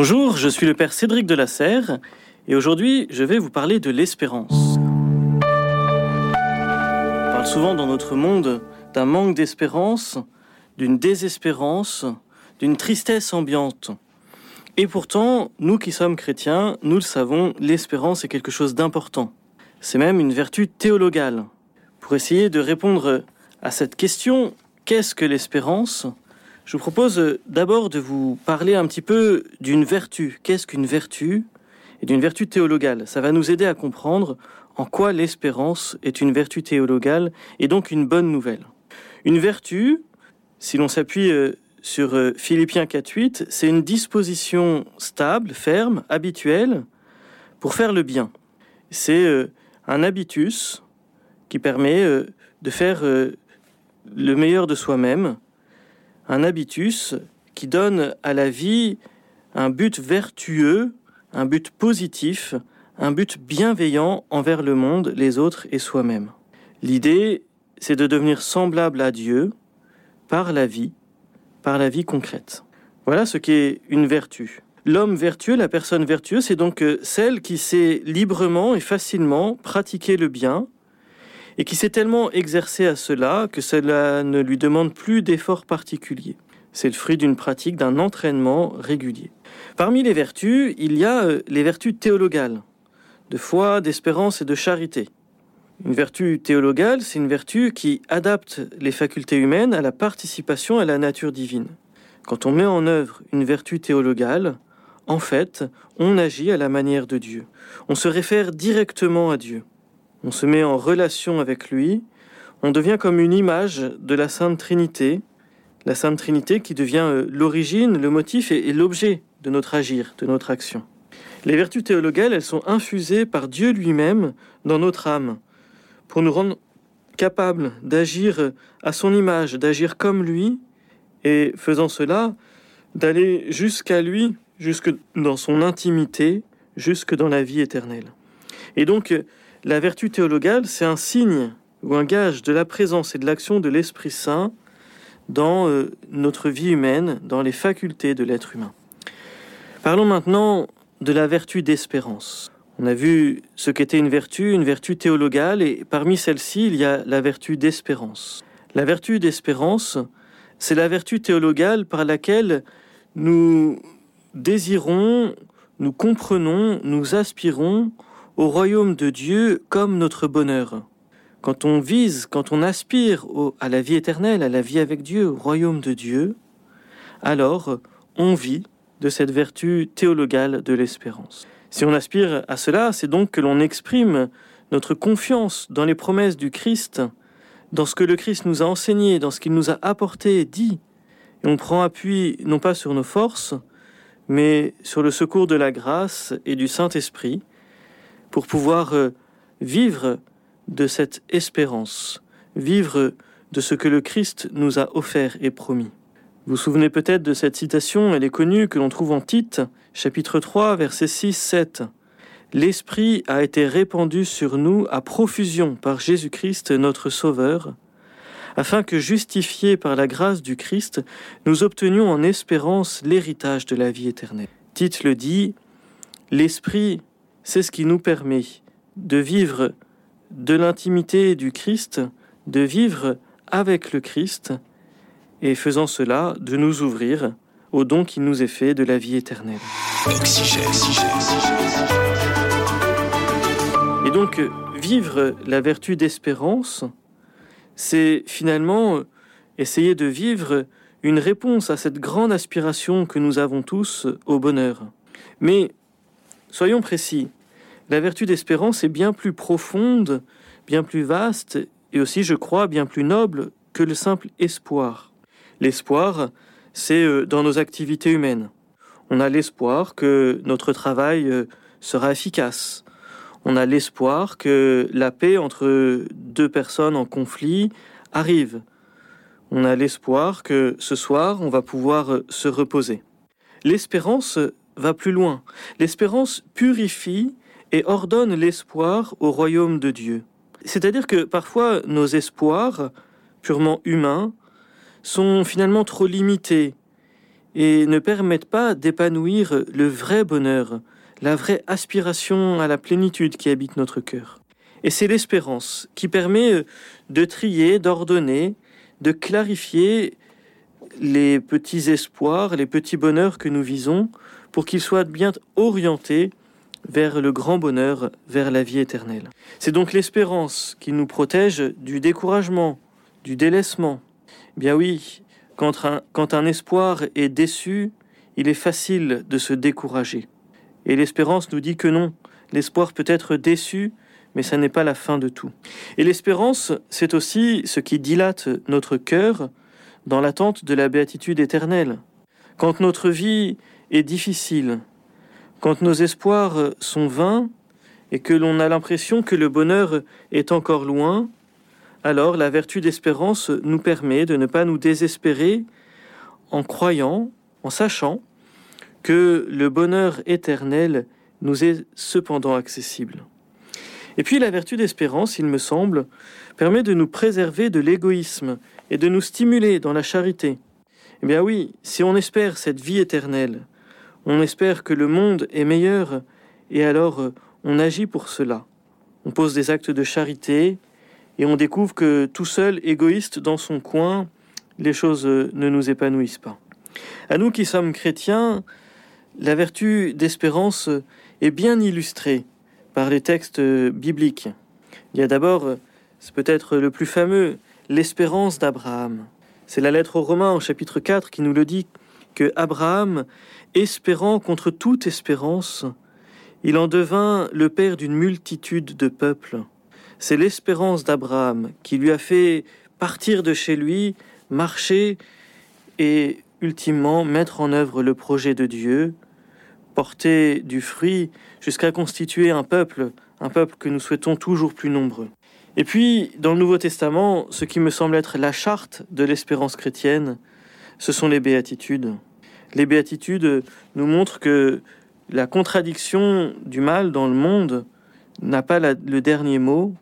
Bonjour, je suis le père Cédric de la Serre et aujourd'hui je vais vous parler de l'espérance. On parle souvent dans notre monde d'un manque d'espérance, d'une désespérance, d'une tristesse ambiante. Et pourtant, nous qui sommes chrétiens, nous le savons, l'espérance est quelque chose d'important. C'est même une vertu théologale. Pour essayer de répondre à cette question, qu'est-ce que l'espérance? Je vous propose d'abord de vous parler un petit peu d'une vertu. Qu'est-ce qu'une vertu Et d'une vertu théologale? Ça va nous aider à comprendre en quoi l'espérance est une vertu théologale et donc une bonne nouvelle. Une vertu, si l'on s'appuie euh, sur euh, Philippiens 4.8, c'est une disposition stable, ferme, habituelle pour faire le bien. C'est euh, un habitus qui permet de faire le meilleur de soi-même, un habitus qui donne à la vie un but vertueux, un but positif, un but bienveillant envers le monde, les autres et soi-même. L'idée, c'est de devenir semblable à Dieu par la vie, par la vie concrète. Voilà ce qu'est une vertu. L'homme vertueux, la personne vertueuse, c'est donc euh, celle qui sait librement et facilement pratiquer le bien, et qui s'est tellement exercé à cela que cela ne lui demande plus d'efforts particuliers. C'est le fruit d'une pratique, d'un entraînement régulier. Parmi les vertus, il y a euh, les vertus théologales, de foi, d'espérance et de charité. Une vertu théologale, c'est une vertu qui adapte les facultés humaines à la participation à la nature divine. Quand on met en œuvre une vertu théologale, en fait, on agit à la manière de Dieu. On se réfère directement à Dieu on se met en relation avec lui, on devient comme une image de la Sainte Trinité, la Sainte Trinité qui devient euh, l'origine, le motif et, l'objet de notre agir, de notre action. Les vertus théologales, elles sont infusées par Dieu lui-même dans notre âme, pour nous rendre capables d'agir à son image, d'agir comme lui, et faisant cela, d'aller jusqu'à lui, jusque dans son intimité, jusque dans la vie éternelle. Et donc, la vertu théologale, c'est un signe ou un gage de la présence et de l'action de l'Esprit Saint dans euh, notre vie humaine, dans les facultés de l'être humain. Parlons maintenant de la vertu d'espérance. On a vu ce qu'était une vertu, une vertu théologale, et parmi celles-ci, il y a la vertu d'espérance. La vertu d'espérance, c'est la vertu théologale par laquelle nous désirons, nous comprenons, nous aspirons au royaume de Dieu comme notre bonheur. Quand on vise, quand on aspire à la vie éternelle, à la vie avec Dieu, au royaume de Dieu, alors on vit de cette vertu théologale de l'espérance. Si on aspire à cela, c'est donc que l'on exprime notre confiance dans les promesses du Christ, dans ce que le Christ nous a enseigné, dans ce qu'il nous a apporté, dit. Et on prend appui non pas sur nos forces, mais sur le secours de la grâce et du Saint-Esprit, pour pouvoir euh, vivre de cette espérance, vivre de ce que le Christ nous a offert et promis. Vous vous souvenez peut-être de cette citation, elle est connue, que l'on trouve en Tite, chapitre 3, versets 6-7. L'Esprit a été répandu sur nous à profusion par Jésus-Christ notre Sauveur, afin que, justifiés par la grâce du Christ, nous obtenions en espérance l'héritage de la vie éternelle. Tite le dit, L'Esprit c'est ce qui nous permet de vivre de l'intimité du Christ, de vivre avec le Christ, et faisant cela, de nous ouvrir au don qui nous est fait de la vie éternelle. Et donc, vivre la vertu d'espérance, c'est finalement essayer de vivre une réponse à cette grande aspiration que nous avons tous au bonheur. Mais soyons précis, la vertu d'espérance est bien plus profonde, bien plus vaste, et aussi, je crois, bien plus noble que le simple espoir. L'espoir, c'est euh, dans nos activités humaines. On a l'espoir que notre travail euh, sera efficace. On a l'espoir que la paix entre deux personnes en conflit arrive. On a l'espoir que ce soir, on va pouvoir euh, se reposer. L'espérance va plus loin. L'espérance purifie et ordonne l'espoir au royaume de Dieu. C'est-à-dire que parfois nos espoirs, purement humains, sont finalement trop limités et ne permettent pas d'épanouir le vrai bonheur, la vraie aspiration à la plénitude qui habite notre cœur. Et c'est l'espérance qui permet de trier, d'ordonner, de clarifier les petits espoirs, les petits bonheurs que nous visons, pour qu'ils soient bien orientés vers le grand bonheur, vers la vie éternelle. C'est donc l'espérance qui nous protège du découragement, du délaissement. Bien oui, quand un, quand un espoir est déçu, il est facile de se décourager. Et l'espérance nous dit que non, l'espoir peut être déçu, mais ça n'est pas la fin de tout. Et l'espérance, c'est aussi ce qui dilate notre cœur dans l'attente de la béatitude éternelle. Quand notre vie est difficile, quand nos espoirs sont vains et que l'on a l'impression que le bonheur est encore loin, alors la vertu d'espérance nous permet de ne pas nous désespérer en croyant, en sachant que le bonheur éternel nous est cependant accessible. Et puis la vertu d'espérance, il me semble, permet de nous préserver de l'égoïsme et de nous stimuler dans la charité. Eh bien oui, si on espère cette vie éternelle, on espère que le monde est meilleur, et alors on agit pour cela. On pose des actes de charité, et on découvre que tout seul, égoïste dans son coin, les choses ne nous épanouissent pas. À nous qui sommes chrétiens, la vertu d'espérance est bien illustrée par les textes bibliques. Il y a d'abord, c'est peut-être le plus fameux, l'espérance d'Abraham. C'est la lettre aux Romains au chapitre 4 qui nous le dit que Abraham, espérant contre toute espérance, il en devint le père d'une multitude de peuples. C'est l'espérance d'Abraham qui lui a fait partir de chez lui, marcher et ultimement mettre en œuvre le projet de Dieu, porter du fruit jusqu'à constituer un peuple, un peuple que nous souhaitons toujours plus nombreux. Et puis, dans le Nouveau Testament, ce qui me semble être la charte de l'espérance chrétienne, ce sont les béatitudes. Les béatitudes nous montrent que la contradiction du mal dans le monde n'a pas le dernier mot.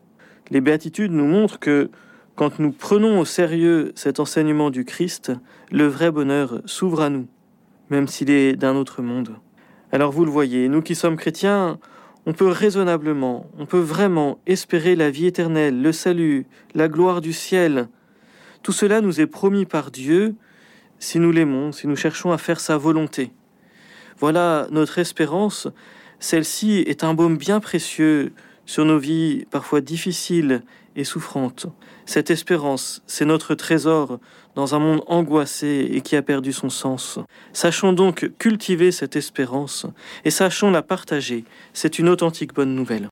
Les béatitudes nous montrent que quand nous prenons au sérieux cet enseignement du Christ, le vrai bonheur s'ouvre à nous, même s'il est d'un autre monde. Alors vous le voyez, nous qui sommes chrétiens, on peut raisonnablement, on peut vraiment espérer la vie éternelle, le salut, la gloire du ciel. Tout cela nous est promis par Dieu si nous l'aimons, si nous cherchons à faire sa volonté. Voilà notre espérance. Celle-ci est un baume bien précieux sur nos vies parfois difficiles et souffrantes. Cette espérance, c'est notre trésor dans un monde angoissé et qui a perdu son sens. Sachons donc cultiver cette espérance et sachons la partager. C'est une authentique bonne nouvelle.